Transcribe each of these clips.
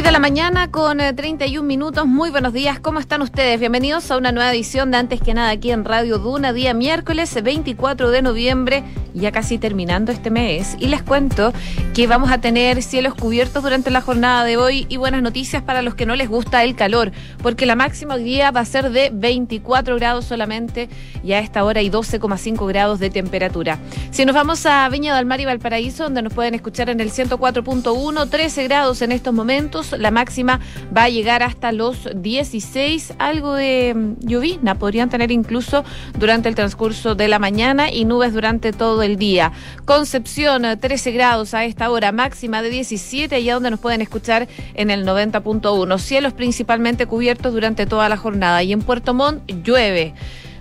6 de la mañana con 31 eh, minutos. Muy buenos días. ¿Cómo están ustedes? Bienvenidos a una nueva edición de Antes que nada aquí en Radio Duna, día miércoles 24 de noviembre, ya casi terminando este mes. Y les cuento que vamos a tener cielos cubiertos durante la jornada de hoy y buenas noticias para los que no les gusta el calor, porque la máxima día va a ser de 24 grados solamente y a esta hora hay 12,5 grados de temperatura. Si nos vamos a Viña del Mar y Valparaíso, donde nos pueden escuchar en el 104.1, 13 grados en estos momentos la máxima va a llegar hasta los 16, algo de mm, llovizna podrían tener incluso durante el transcurso de la mañana y nubes durante todo el día. Concepción, 13 grados a esta hora, máxima de 17, allá donde nos pueden escuchar en el 90.1. Cielos principalmente cubiertos durante toda la jornada y en Puerto Montt llueve.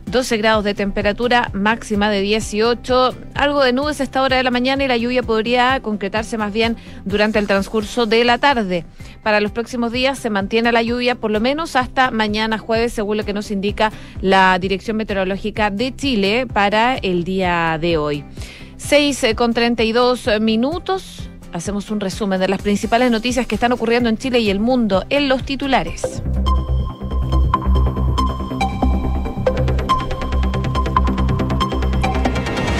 12 grados de temperatura, máxima de 18, algo de nubes a esta hora de la mañana y la lluvia podría concretarse más bien durante el transcurso de la tarde. Para los próximos días se mantiene la lluvia por lo menos hasta mañana jueves, según lo que nos indica la Dirección Meteorológica de Chile para el día de hoy. 6 eh, con 32 minutos. Hacemos un resumen de las principales noticias que están ocurriendo en Chile y el mundo en los titulares.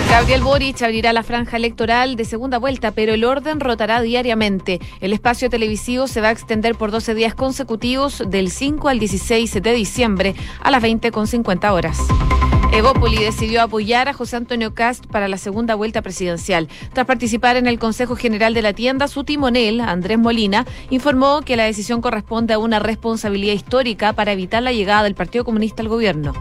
Gabriel Boric abrirá la franja electoral de segunda vuelta, pero el orden rotará diariamente. El espacio televisivo se va a extender por 12 días consecutivos del 5 al 16 de diciembre a las 20.50 horas. Evópoli decidió apoyar a José Antonio Cast para la segunda vuelta presidencial. Tras participar en el Consejo General de la tienda, su timonel, Andrés Molina, informó que la decisión corresponde a una responsabilidad histórica para evitar la llegada del Partido Comunista al gobierno.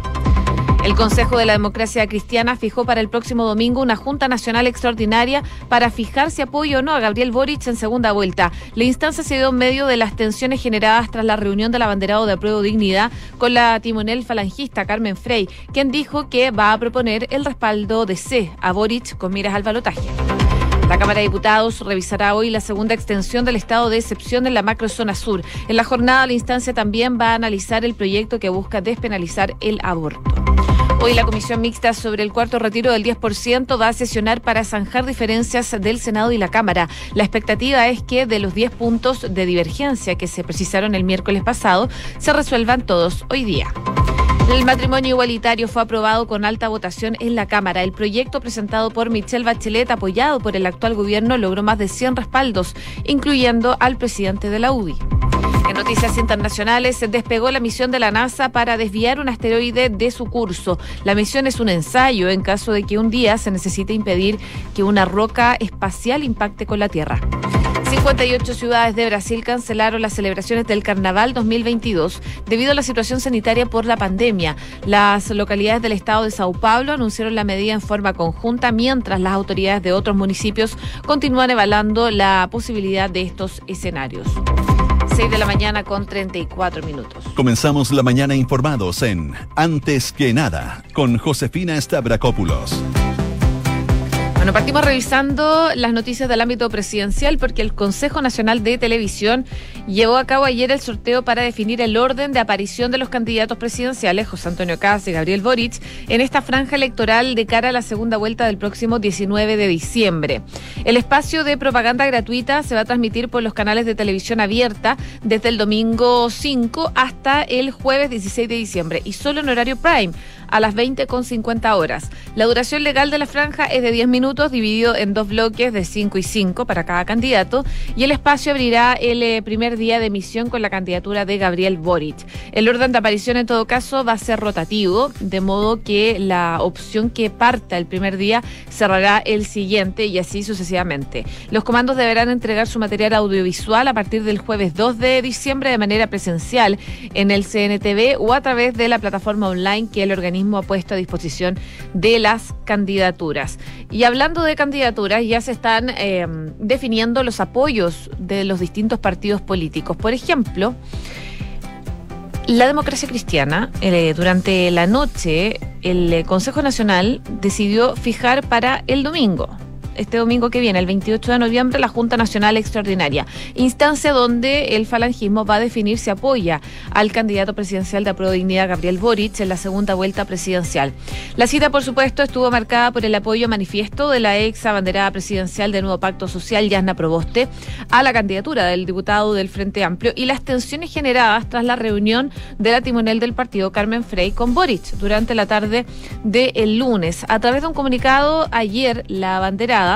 El Consejo de la Democracia Cristiana fijó para el próximo domingo una Junta Nacional Extraordinaria para fijar si apoyo o no a Gabriel Boric en segunda vuelta. La instancia se dio en medio de las tensiones generadas tras la reunión del abanderado de Apruebo Dignidad con la timonel falangista Carmen Frey, quien dijo que va a proponer el respaldo de C a Boric con miras al balotaje. La Cámara de Diputados revisará hoy la segunda extensión del estado de excepción en la macrozona sur. En la jornada, la instancia también va a analizar el proyecto que busca despenalizar el aborto. Hoy la Comisión Mixta sobre el cuarto retiro del 10% va a sesionar para zanjar diferencias del Senado y la Cámara. La expectativa es que de los 10 puntos de divergencia que se precisaron el miércoles pasado, se resuelvan todos hoy día. El matrimonio igualitario fue aprobado con alta votación en la Cámara. El proyecto presentado por Michelle Bachelet, apoyado por el actual gobierno, logró más de 100 respaldos, incluyendo al presidente de la UDI. En noticias internacionales, despegó la misión de la NASA para desviar un asteroide de su curso. La misión es un ensayo en caso de que un día se necesite impedir que una roca espacial impacte con la Tierra. 58 ciudades de Brasil cancelaron las celebraciones del Carnaval 2022 debido a la situación sanitaria por la pandemia. Las localidades del estado de Sao Paulo anunciaron la medida en forma conjunta, mientras las autoridades de otros municipios continúan evaluando la posibilidad de estos escenarios. 6 de la mañana con 34 minutos. Comenzamos la mañana informados en Antes que nada con Josefina Stavrakopoulos. Bueno, partimos revisando las noticias del ámbito presidencial porque el Consejo Nacional de Televisión llevó a cabo ayer el sorteo para definir el orden de aparición de los candidatos presidenciales, José Antonio Caz y Gabriel Boric, en esta franja electoral de cara a la segunda vuelta del próximo 19 de diciembre. El espacio de propaganda gratuita se va a transmitir por los canales de televisión abierta desde el domingo 5 hasta el jueves 16 de diciembre y solo en horario prime a las 20 con 50 horas. La duración legal de la franja es de 10 minutos, dividido en dos bloques de 5 y 5 para cada candidato, y el espacio abrirá el eh, primer día de emisión con la candidatura de Gabriel Boric. El orden de aparición, en todo caso, va a ser rotativo, de modo que la opción que parta el primer día cerrará el siguiente y así sucesivamente. Los comandos deberán entregar su material audiovisual a partir del jueves 2 de diciembre de manera presencial en el CNTV o a través de la plataforma online que el organismo ha puesto a disposición de las candidaturas. Y hablando de candidaturas, ya se están em, definiendo los apoyos de los distintos partidos políticos. Por ejemplo, la democracia cristiana, eh, durante la noche, el Consejo Nacional decidió fijar para el domingo este domingo que viene, el 28 de noviembre, la Junta Nacional Extraordinaria, instancia donde el falangismo va a definir si apoya al candidato presidencial de Apruebo Dignidad, Gabriel Boric, en la segunda vuelta presidencial. La cita, por supuesto, estuvo marcada por el apoyo manifiesto de la ex abanderada presidencial del Nuevo Pacto Social, Yasna Proboste, a la candidatura del diputado del Frente Amplio y las tensiones generadas tras la reunión de la timonel del partido, Carmen Frey, con Boric durante la tarde del lunes. A través de un comunicado ayer, la abanderada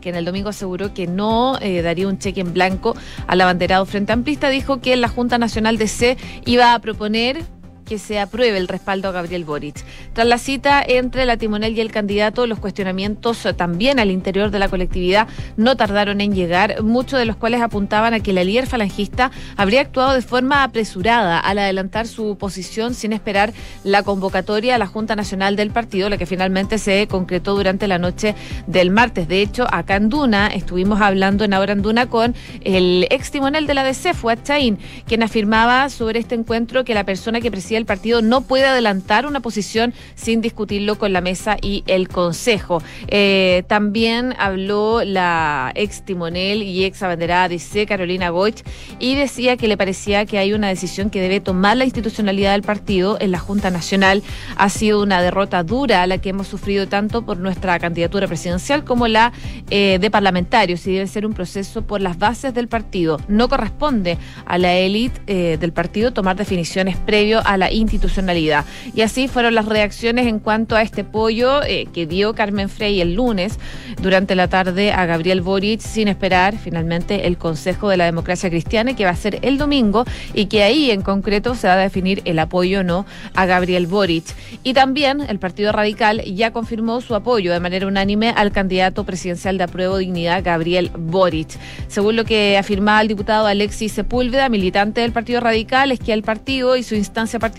que en el domingo aseguró que no eh, daría un cheque en blanco al abanderado Frente Amplista, dijo que la Junta Nacional de C iba a proponer que se apruebe el respaldo a Gabriel Boric. Tras la cita entre la timonel y el candidato, los cuestionamientos también al interior de la colectividad no tardaron en llegar, muchos de los cuales apuntaban a que la líder falangista habría actuado de forma apresurada al adelantar su posición sin esperar la convocatoria a la Junta Nacional del partido, la que finalmente se concretó durante la noche del martes. De hecho, acá en Duna estuvimos hablando en Ahora en Duna con el ex timonel de la DC, Fuad Chaín, quien afirmaba sobre este encuentro que la persona que preside el partido no puede adelantar una posición sin discutirlo con la mesa y el Consejo. Eh, también habló la ex timonel y ex abanderada C, Carolina Goich, y decía que le parecía que hay una decisión que debe tomar la institucionalidad del partido en la Junta Nacional. Ha sido una derrota dura la que hemos sufrido tanto por nuestra candidatura presidencial como la eh, de parlamentarios y debe ser un proceso por las bases del partido. No corresponde a la élite eh, del partido tomar definiciones previo a la institucionalidad. Y así fueron las reacciones en cuanto a este pollo eh, que dio Carmen Frey el lunes durante la tarde a Gabriel Boric sin esperar finalmente el Consejo de la Democracia Cristiana que va a ser el domingo y que ahí en concreto se va a definir el apoyo o no a Gabriel Boric. Y también el Partido Radical ya confirmó su apoyo de manera unánime al candidato presidencial de Apruebo Dignidad, Gabriel Boric. Según lo que afirmaba el diputado Alexis Sepúlveda, militante del Partido Radical, es que el partido y su instancia partidaria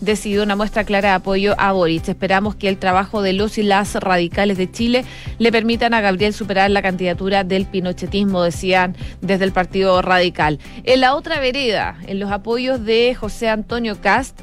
decidió una muestra clara de apoyo a Boric. Esperamos que el trabajo de los y las radicales de Chile le permitan a Gabriel superar la candidatura del pinochetismo, decían desde el Partido Radical. En la otra vereda, en los apoyos de José Antonio Cast,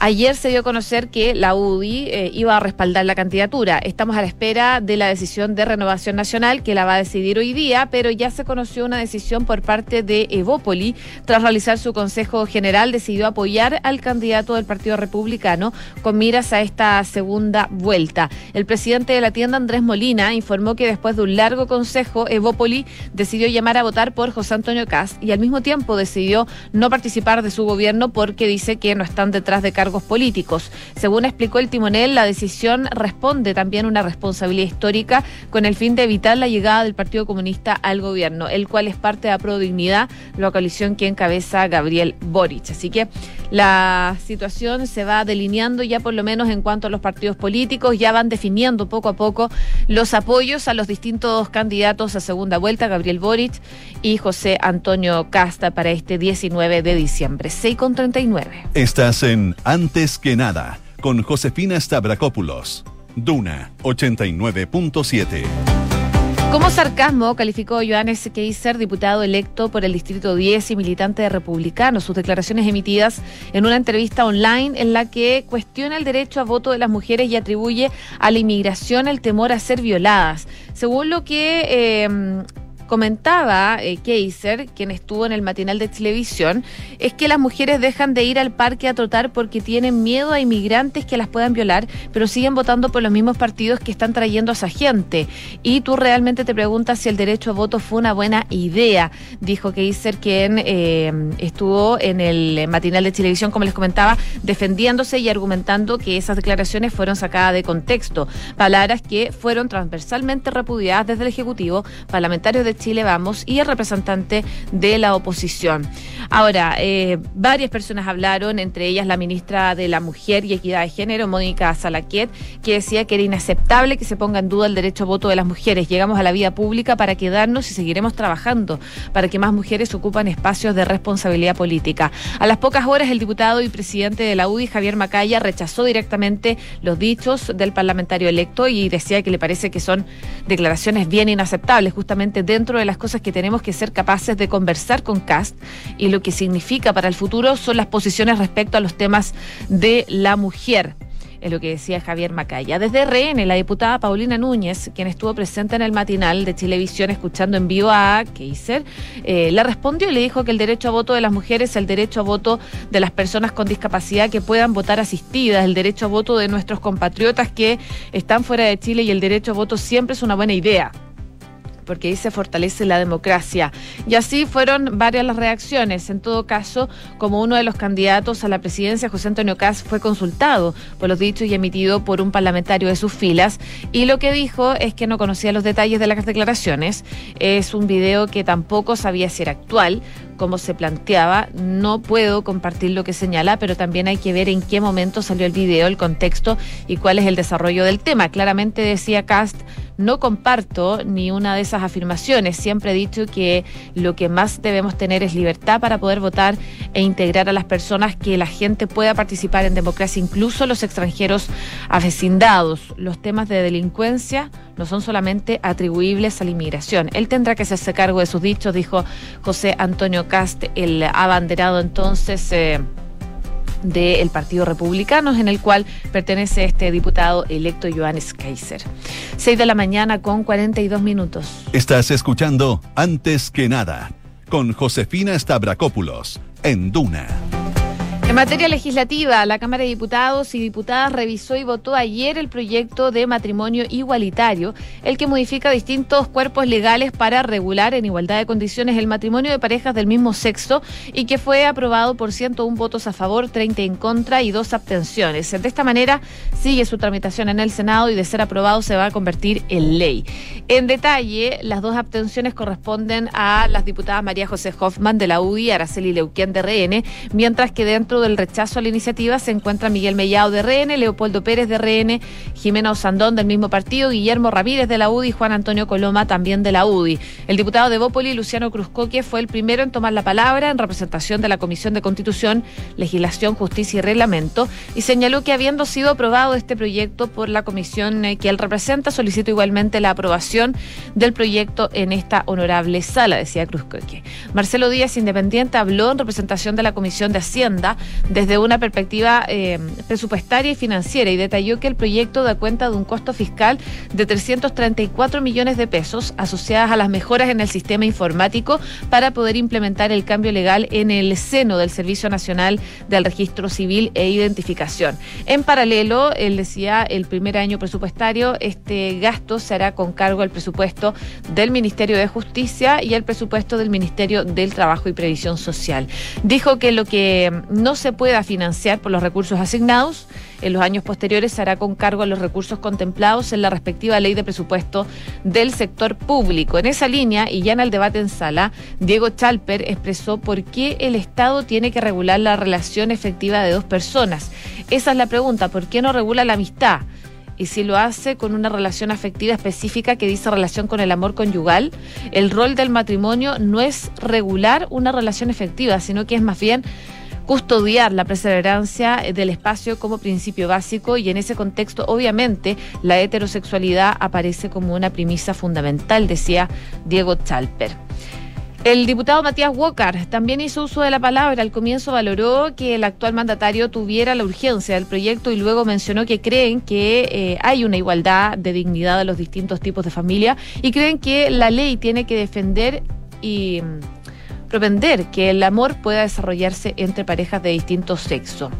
Ayer se dio a conocer que la UDI eh, iba a respaldar la candidatura. Estamos a la espera de la decisión de Renovación Nacional, que la va a decidir hoy día, pero ya se conoció una decisión por parte de Evópoli. Tras realizar su Consejo General, decidió apoyar al candidato del Partido Republicano con miras a esta segunda vuelta. El presidente de la tienda, Andrés Molina, informó que después de un largo consejo, Evópoli decidió llamar a votar por José Antonio Cast y al mismo tiempo decidió no participar de su gobierno porque dice que no están detrás de cargos políticos. Según explicó el timonel, la decisión responde también a una responsabilidad histórica con el fin de evitar la llegada del Partido Comunista al gobierno, el cual es parte de la Prodignidad, la coalición que encabeza Gabriel Boric. Así que la situación se va delineando ya por lo menos en cuanto a los partidos políticos, ya van definiendo poco a poco los apoyos a los distintos candidatos a segunda vuelta, Gabriel Boric y José Antonio Casta para este 19 de diciembre. 6 con 39. Estás en Antes que nada con Josefina Stavrakopoulos. Duna 89.7. Como sarcasmo calificó Johannes Keiser, diputado electo por el Distrito 10 y militante de Republicano, sus declaraciones emitidas en una entrevista online en la que cuestiona el derecho a voto de las mujeres y atribuye a la inmigración el temor a ser violadas. Según lo que eh, comentaba eh, quien estuvo en el matinal de televisión, es que las mujeres dejan de ir al parque a trotar porque tienen miedo a inmigrantes que las puedan violar, pero siguen votando por los mismos partidos que están trayendo a esa gente. Y tú realmente te preguntas si el derecho a voto fue una buena idea, dijo Keiser, quien eh, estuvo en el matinal de televisión, como les comentaba, defendiéndose y argumentando que esas declaraciones fueron sacadas de contexto. Palabras que fueron transversalmente repudiadas desde el Ejecutivo, parlamentarios de Chile Vamos y el representante de la oposición. Ahora, eh, varias personas hablaron, entre ellas la ministra de la Mujer y Equidad de Género, Mónica Salaquet, que decía que era inaceptable que se ponga en duda el derecho a voto de las mujeres. Llegamos a la vida pública para quedarnos y seguiremos trabajando para que más mujeres ocupan espacios de responsabilidad política. A las pocas horas, el diputado y presidente de la UDI, Javier Macaya, rechazó directamente los dichos del parlamentario electo y decía que le parece que son declaraciones bien inaceptables, justamente dentro de las cosas que tenemos que ser capaces de conversar con CAST y lo que significa para el futuro son las posiciones respecto a los temas de la mujer. es lo que decía Javier Macaya. Desde RN, la diputada Paulina Núñez, quien estuvo presente en el matinal de Televisión escuchando en vivo a Keiser, eh, le respondió y le dijo que el derecho a voto de las mujeres es el derecho a voto de las personas con discapacidad que puedan votar asistidas, el derecho a voto de nuestros compatriotas que están fuera de Chile y el derecho a voto siempre es una buena idea porque se fortalece la democracia. Y así fueron varias las reacciones. En todo caso, como uno de los candidatos a la presidencia, José Antonio Caz, fue consultado por los dichos y emitido por un parlamentario de sus filas, y lo que dijo es que no conocía los detalles de las declaraciones. Es un video que tampoco sabía si era actual, como se planteaba. No puedo compartir lo que señala, pero también hay que ver en qué momento salió el video, el contexto y cuál es el desarrollo del tema. Claramente decía Cast no comparto ni una de esas afirmaciones. Siempre he dicho que lo que más debemos tener es libertad para poder votar e integrar a las personas, que la gente pueda participar en democracia, incluso los extranjeros avecindados. Los temas de delincuencia no son solamente atribuibles a la inmigración. Él tendrá que hacerse cargo de sus dichos, dijo José Antonio Cast, el abanderado entonces. Eh, del Partido Republicano, en el cual pertenece este diputado electo Johannes Kaiser. Seis de la mañana con 42 minutos. Estás escuchando Antes que nada con Josefina Stavrakopoulos en Duna. En materia legislativa, la Cámara de Diputados y Diputadas revisó y votó ayer el proyecto de matrimonio igualitario, el que modifica distintos cuerpos legales para regular en igualdad de condiciones el matrimonio de parejas del mismo sexo y que fue aprobado por 101 votos a favor, 30 en contra y dos abstenciones. De esta manera sigue su tramitación en el Senado y de ser aprobado se va a convertir en ley. En detalle, las dos abstenciones corresponden a las diputadas María José Hoffman de la UDI y Araceli Leuquén de RN, mientras que dentro del rechazo a la iniciativa se encuentra Miguel Mellado de RN, Leopoldo Pérez de RN, Jimena Osandón del mismo partido, Guillermo Ramírez de la UDI y Juan Antonio Coloma también de la UDI. El diputado de Bópoli, Luciano Cruzcoque, fue el primero en tomar la palabra en representación de la Comisión de Constitución, Legislación, Justicia y Reglamento y señaló que habiendo sido aprobado este proyecto por la comisión eh, que él representa, solicitó igualmente la aprobación del proyecto en esta honorable sala, decía Cruzcoque. Marcelo Díaz, independiente, habló en representación de la Comisión de Hacienda desde una perspectiva eh, presupuestaria y financiera y detalló que el proyecto da cuenta de un costo fiscal de 334 millones de pesos asociadas a las mejoras en el sistema informático para poder implementar el cambio legal en el seno del Servicio Nacional del Registro Civil e Identificación. En paralelo, él decía, el primer año presupuestario, este gasto se hará con cargo al presupuesto del Ministerio de Justicia y el presupuesto del Ministerio del Trabajo y Previsión Social. Dijo que lo que no se pueda financiar por los recursos asignados. En los años posteriores se hará con cargo a los recursos contemplados en la respectiva ley de presupuesto del sector público. En esa línea, y ya en el debate en sala, Diego Chalper expresó por qué el Estado tiene que regular la relación efectiva de dos personas. Esa es la pregunta, ¿por qué no regula la amistad? y si lo hace con una relación afectiva específica que dice relación con el amor conyugal, el rol del matrimonio no es regular una relación efectiva, sino que es más bien custodiar la perseverancia del espacio como principio básico y en ese contexto obviamente la heterosexualidad aparece como una premisa fundamental, decía Diego Chalper. El diputado Matías Walker también hizo uso de la palabra. Al comienzo valoró que el actual mandatario tuviera la urgencia del proyecto y luego mencionó que creen que eh, hay una igualdad de dignidad de los distintos tipos de familia y creen que la ley tiene que defender y propender que el amor pueda desarrollarse entre parejas de distintos sexos.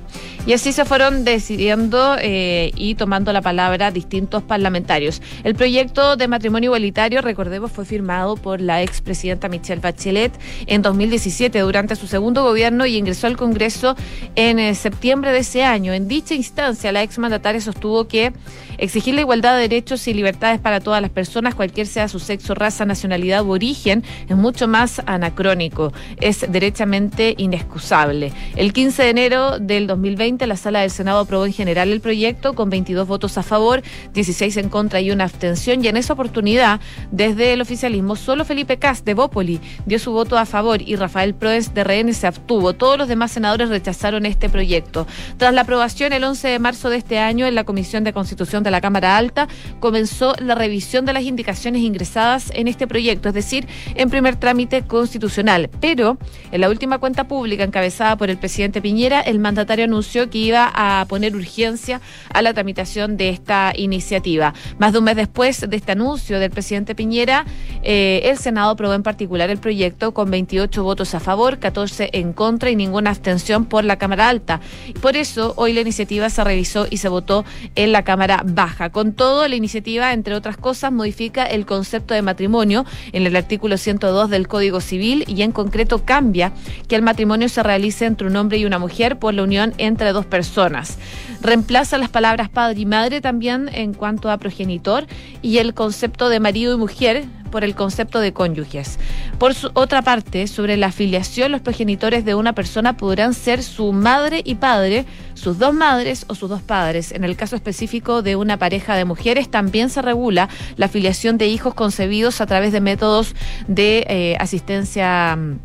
Y así se fueron decidiendo eh, y tomando la palabra distintos parlamentarios. El proyecto de matrimonio igualitario, recordemos, fue firmado por la expresidenta Michelle Bachelet en 2017 durante su segundo gobierno y ingresó al Congreso en eh, septiembre de ese año. En dicha instancia, la exmandataria sostuvo que exigir la igualdad de derechos y libertades para todas las personas, cualquier sea su sexo, raza, nacionalidad u origen, es mucho más anacrónico es derechamente inexcusable. El 15 de enero del 2020, la Sala del Senado aprobó en general el proyecto con 22 votos a favor, 16 en contra y una abstención. Y en esa oportunidad, desde el oficialismo, solo Felipe Cas de Bópoli dio su voto a favor y Rafael Proes de RN se abstuvo. Todos los demás senadores rechazaron este proyecto. Tras la aprobación el 11 de marzo de este año en la Comisión de Constitución de la Cámara Alta, comenzó la revisión de las indicaciones ingresadas en este proyecto, es decir, en primer trámite constitucional. Pero en la última cuenta pública encabezada por el presidente Piñera, el mandatario anunció que iba a poner urgencia a la tramitación de esta iniciativa. Más de un mes después de este anuncio del presidente Piñera, eh, el Senado aprobó en particular el proyecto con 28 votos a favor, 14 en contra y ninguna abstención por la Cámara Alta. Por eso, hoy la iniciativa se revisó y se votó en la Cámara. Con todo, la iniciativa, entre otras cosas, modifica el concepto de matrimonio en el artículo 102 del Código Civil y en concreto cambia que el matrimonio se realice entre un hombre y una mujer por la unión entre dos personas. Reemplaza las palabras padre y madre también en cuanto a progenitor y el concepto de marido y mujer por el concepto de cónyuges. Por otra parte, sobre la afiliación, los progenitores de una persona podrán ser su madre y padre, sus dos madres o sus dos padres. En el caso específico de una pareja de mujeres, también se regula la afiliación de hijos concebidos a través de métodos de eh, asistencia mm,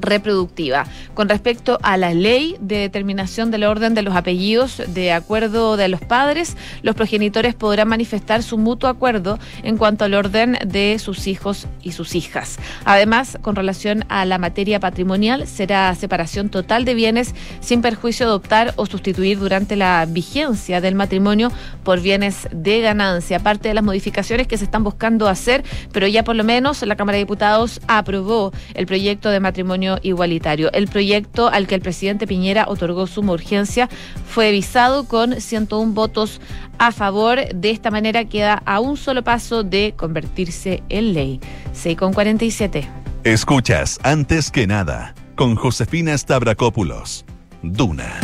reproductiva. Con respecto a la ley de determinación del orden de los apellidos de acuerdo de los padres, los progenitores podrán manifestar su mutuo acuerdo en cuanto al orden de sus hijos y sus hijas. Además, con relación a la materia patrimonial, será separación total de bienes sin perjuicio de optar o sustituir durante la vigencia del matrimonio por bienes de ganancia. Aparte de las modificaciones que se están buscando hacer, pero ya por lo menos la Cámara de Diputados aprobó el proyecto de matrimonio igualitario. El proyecto al que el presidente Piñera otorgó suma urgencia fue visado con 101 votos a favor. De esta manera queda a un solo paso de convertirse en ley. 6 con 47. Escuchas antes que nada con Josefina Stavrakopoulos. Duna.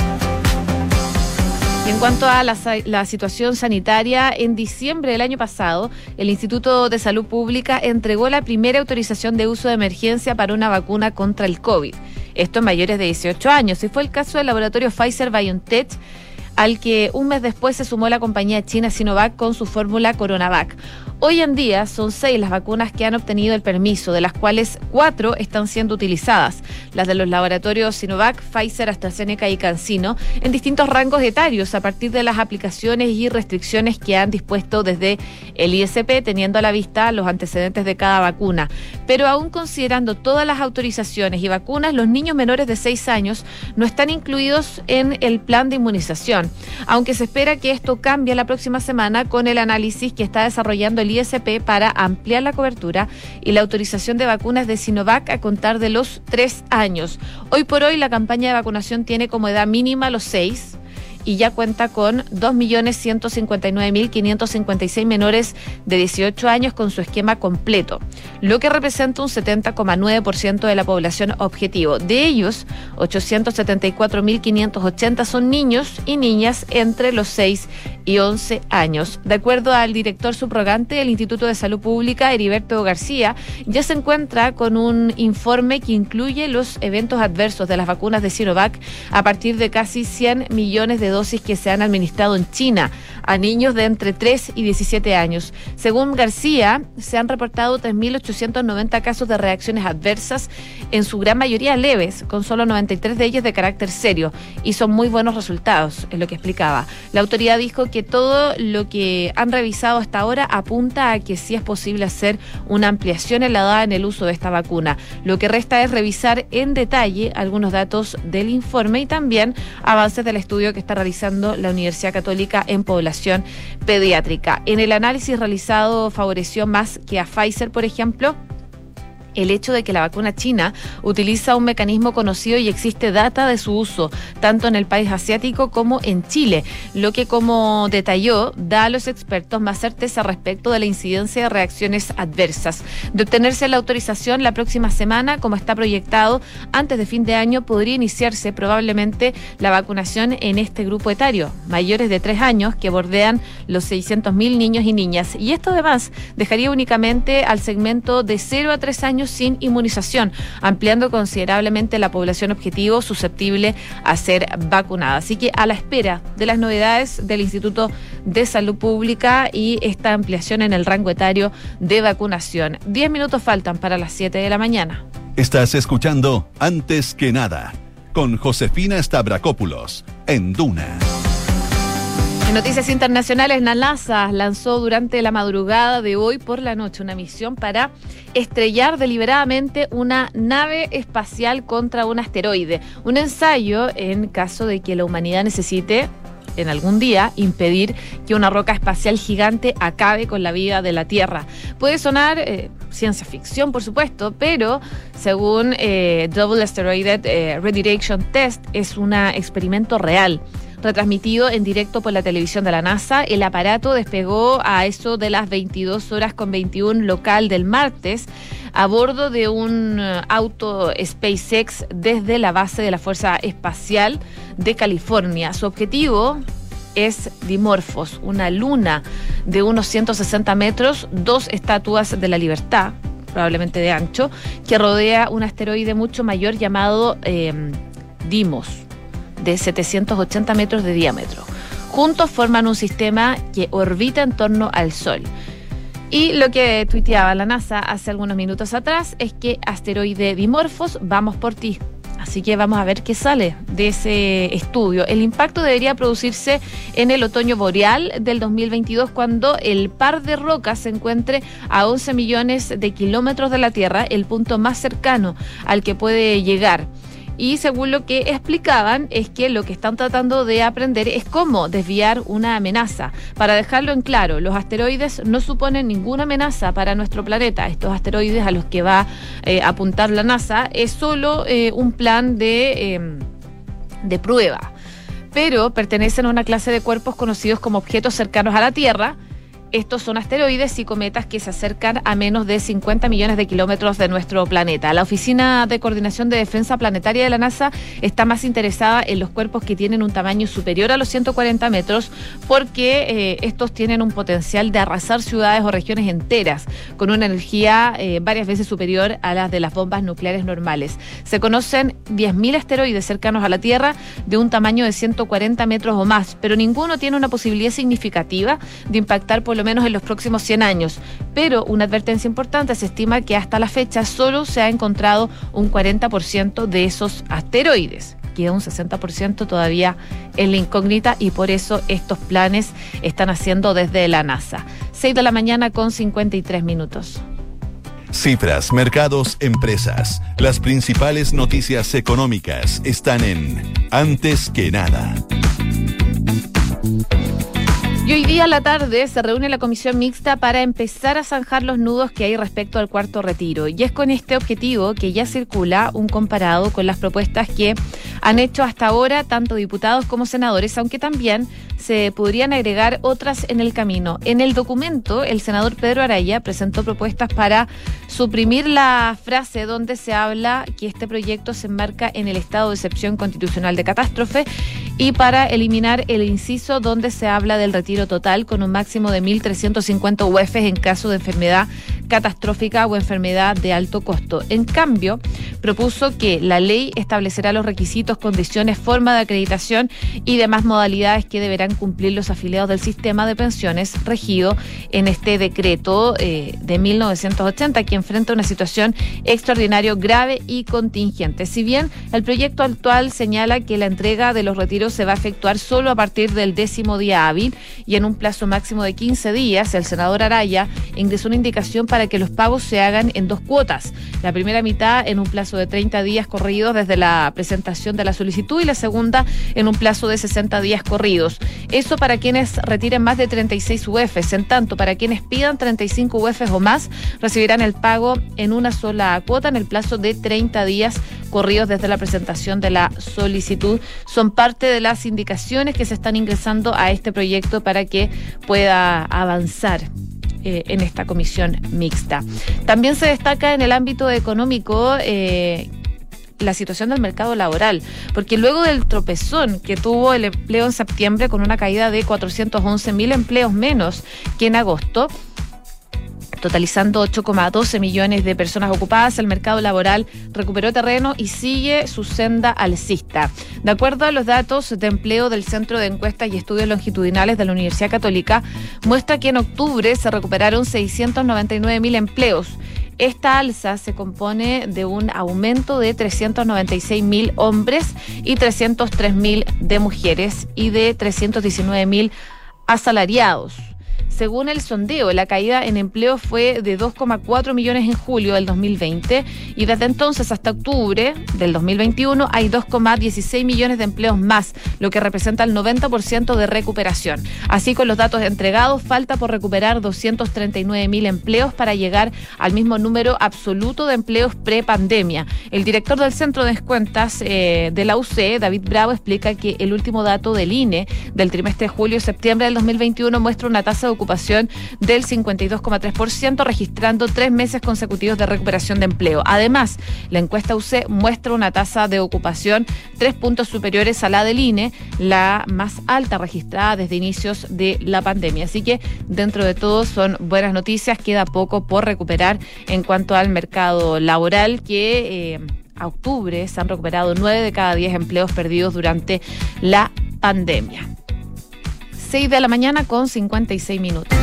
En cuanto a la, situación sanitaria, en diciembre del año pasado, el Instituto de Salud Pública entregó la primera autorización de uso de emergencia para una vacuna contra el COVID. Esto en mayores de 18 años. Y fue el caso del laboratorio Pfizer BioNTech al que un mes después se sumó la compañía china Sinovac con su fórmula Coronavac. Hoy en día son seis las vacunas que han obtenido el permiso, de las cuales cuatro están siendo utilizadas, las de los laboratorios Sinovac, Pfizer, AstraZeneca y CanSino, en distintos rangos etarios a partir de las aplicaciones y restricciones que han dispuesto desde el ISP, teniendo a la vista los antecedentes de cada vacuna. Pero aún considerando todas las autorizaciones y vacunas, los niños menores de seis años no están incluidos en el plan de inmunización, aunque se espera que esto cambie la próxima semana con el análisis que está desarrollando el ISP para ampliar la cobertura y la autorización de vacunas de Sinovac a contar de los tres años. Hoy por hoy la campaña de vacunación tiene como edad mínima los seis y ya cuenta con 2.159.556 menores de 18 años con su esquema completo, lo que representa un 70,9% de la población objetivo. De ellos, 874.580 son niños y niñas entre los 6 y 11 años. De acuerdo al director subrogante del Instituto de Salud Pública, Heriberto García, ya se encuentra con un informe que incluye los eventos adversos de las vacunas de Sinovac a partir de casi 100 millones de dosis que se han administrado en China a niños de entre 3 y 17 años. Según García, se han reportado 3.890 casos de reacciones adversas, en su gran mayoría leves, con solo 93 de ellos de carácter serio, y son muy buenos resultados, es lo que explicaba. La autoridad dijo que todo lo que han revisado hasta ahora apunta a que sí es posible hacer una ampliación en la edad en el uso de esta vacuna. Lo que resta es revisar en detalle algunos datos del informe y también avances del estudio que está realizando la Universidad Católica en población pediátrica. En el análisis realizado favoreció más que a Pfizer, por ejemplo, el hecho de que la vacuna china utiliza un mecanismo conocido y existe data de su uso, tanto en el país asiático como en Chile, lo que como detalló da a los expertos más certeza respecto de la incidencia de reacciones adversas. De obtenerse la autorización la próxima semana, como está proyectado, antes de fin de año podría iniciarse probablemente la vacunación en este grupo etario, mayores de tres años que bordean los 600.000 niños y niñas. Y esto además dejaría únicamente al segmento de 0 a 3 años sin inmunización, ampliando considerablemente la población objetivo susceptible a ser vacunada. Así que a la espera de las novedades del Instituto de Salud Pública y esta ampliación en el rango etario de vacunación. Diez minutos faltan para las 7 de la mañana. Estás escuchando Antes que nada con Josefina Stavrakopoulos en Duna noticias internacionales, NASA lanzó durante la madrugada de hoy por la noche una misión para estrellar deliberadamente una nave espacial contra un asteroide. Un ensayo en caso de que la humanidad necesite en algún día impedir que una roca espacial gigante acabe con la vida de la Tierra. Puede sonar eh, ciencia ficción, por supuesto, pero según eh, Double Asteroid eh, Redirection Test es un experimento real retransmitido en directo por la televisión de la NASA. El aparato despegó a eso de las 22 horas con 21 local del martes a bordo de un eh, auto SpaceX desde la base de la Fuerza Espacial de California. Su objetivo es Dimorphos, una luna de unos 160 metros, dos estatuas de la libertad, probablemente de ancho, que rodea un asteroide mucho mayor llamado eh, Dimos de 780 metros de diámetro. Juntos forman un sistema que orbita en torno al Sol. Y lo que tuiteaba la NASA hace algunos minutos atrás es que asteroide Dimorphos, vamos por ti. Así que vamos a ver qué sale de ese estudio. El impacto debería producirse en el otoño boreal del 2022 cuando el par de rocas se encuentre a 11 millones de kilómetros de la Tierra, el punto más cercano al que puede llegar. Y según lo que explicaban, es que lo que están tratando de aprender es cómo desviar una amenaza. Para dejarlo en claro, los asteroides no suponen ninguna amenaza para nuestro planeta. Estos asteroides a los que va eh, a apuntar la NASA es solo eh, un plan de, em, de prueba. Pero pertenecen a una clase de cuerpos conocidos como objetos cercanos a la Tierra estos son asteroides y cometas que se acercan a menos de 50 millones de kilómetros de nuestro planeta. La Oficina de Coordinación de Defensa Planetaria de la NASA está más interesada en los cuerpos que tienen un tamaño superior a los 140 metros porque eh, estos tienen un potencial de arrasar ciudades o regiones enteras con una energía eh, varias veces superior a las de las bombas nucleares normales. Se conocen 10.000 asteroides cercanos a la Tierra de un tamaño de 140 metros o más, pero ninguno tiene una posibilidad significativa de impactar por lo menos en los próximos 100 años. Pero una advertencia importante, se estima que hasta la fecha solo se ha encontrado un 40% de esos asteroides queda un 60% todavía en la incógnita y por eso estos planes están haciendo desde la NASA. 6 de la mañana con 53 minutos. Cifras, mercados, empresas. Las principales noticias económicas están en Antes que nada. Y hoy día a la tarde se reúne la comisión mixta para empezar a zanjar los nudos que hay respecto al cuarto retiro. Y es con este objetivo que ya circula un comparado con las propuestas que han hecho hasta ahora tanto diputados como senadores, aunque también se podrían agregar otras en el camino. En el documento, el senador Pedro Araya presentó propuestas para suprimir la frase donde se habla que este proyecto se enmarca en el estado de excepción constitucional de catástrofe y para eliminar el inciso donde se habla del retiro total con un máximo de 1.350 UEFs en caso de enfermedad catastrófica o enfermedad de alto costo. En cambio, propuso que la ley establecerá los requisitos, condiciones, forma de acreditación y demás modalidades que deberán cumplir los afiliados del sistema de pensiones regido en este decreto eh, de 1980 que enfrenta una situación extraordinaria, grave y contingente. Si bien el proyecto actual señala que la entrega de los retiros se va a efectuar solo a partir del décimo día hábil y en un plazo máximo de 15 días, el senador Araya ingresó una indicación para que los pagos se hagan en dos cuotas. La primera mitad en un plazo de 30 días corridos desde la presentación de la solicitud y la segunda en un plazo de 60 días corridos. Eso para quienes retiren más de 36 UFs. En tanto, para quienes pidan 35 UFs o más, recibirán el pago en una sola cuota en el plazo de 30 días corridos desde la presentación de la solicitud. Son parte de las indicaciones que se están ingresando a este proyecto para que pueda avanzar eh, en esta comisión mixta. También se destaca en el ámbito económico eh, la situación del mercado laboral, porque luego del tropezón que tuvo el empleo en septiembre con una caída de 411 mil empleos menos que en agosto, totalizando 8,12 millones de personas ocupadas, el mercado laboral recuperó terreno y sigue su senda alcista. De acuerdo a los datos de empleo del Centro de Encuestas y Estudios Longitudinales de la Universidad Católica, muestra que en octubre se recuperaron 699 mil empleos. Esta alza se compone de un aumento de 396 mil hombres y 303 mil de mujeres y de 319 mil asalariados. Según el sondeo, la caída en empleo fue de 2,4 millones en julio del 2020 y desde entonces hasta octubre del 2021 hay 2,16 millones de empleos más, lo que representa el 90% de recuperación. Así con los datos entregados, falta por recuperar 239 mil empleos para llegar al mismo número absoluto de empleos pre-pandemia. El director del Centro de Cuentas eh, de la UC, David Bravo, explica que el último dato del INE del trimestre julio-septiembre del 2021 muestra una tasa de ocupación ocupación del 52,3%, registrando tres meses consecutivos de recuperación de empleo. Además, la encuesta UC muestra una tasa de ocupación tres puntos superiores a la del INE, la más alta registrada desde inicios de la pandemia. Así que, dentro de todo, son buenas noticias. Queda poco por recuperar en cuanto al mercado laboral que... Eh, a octubre se han recuperado nueve de cada diez empleos perdidos durante la pandemia. 6 de la mañana con 56 minutos.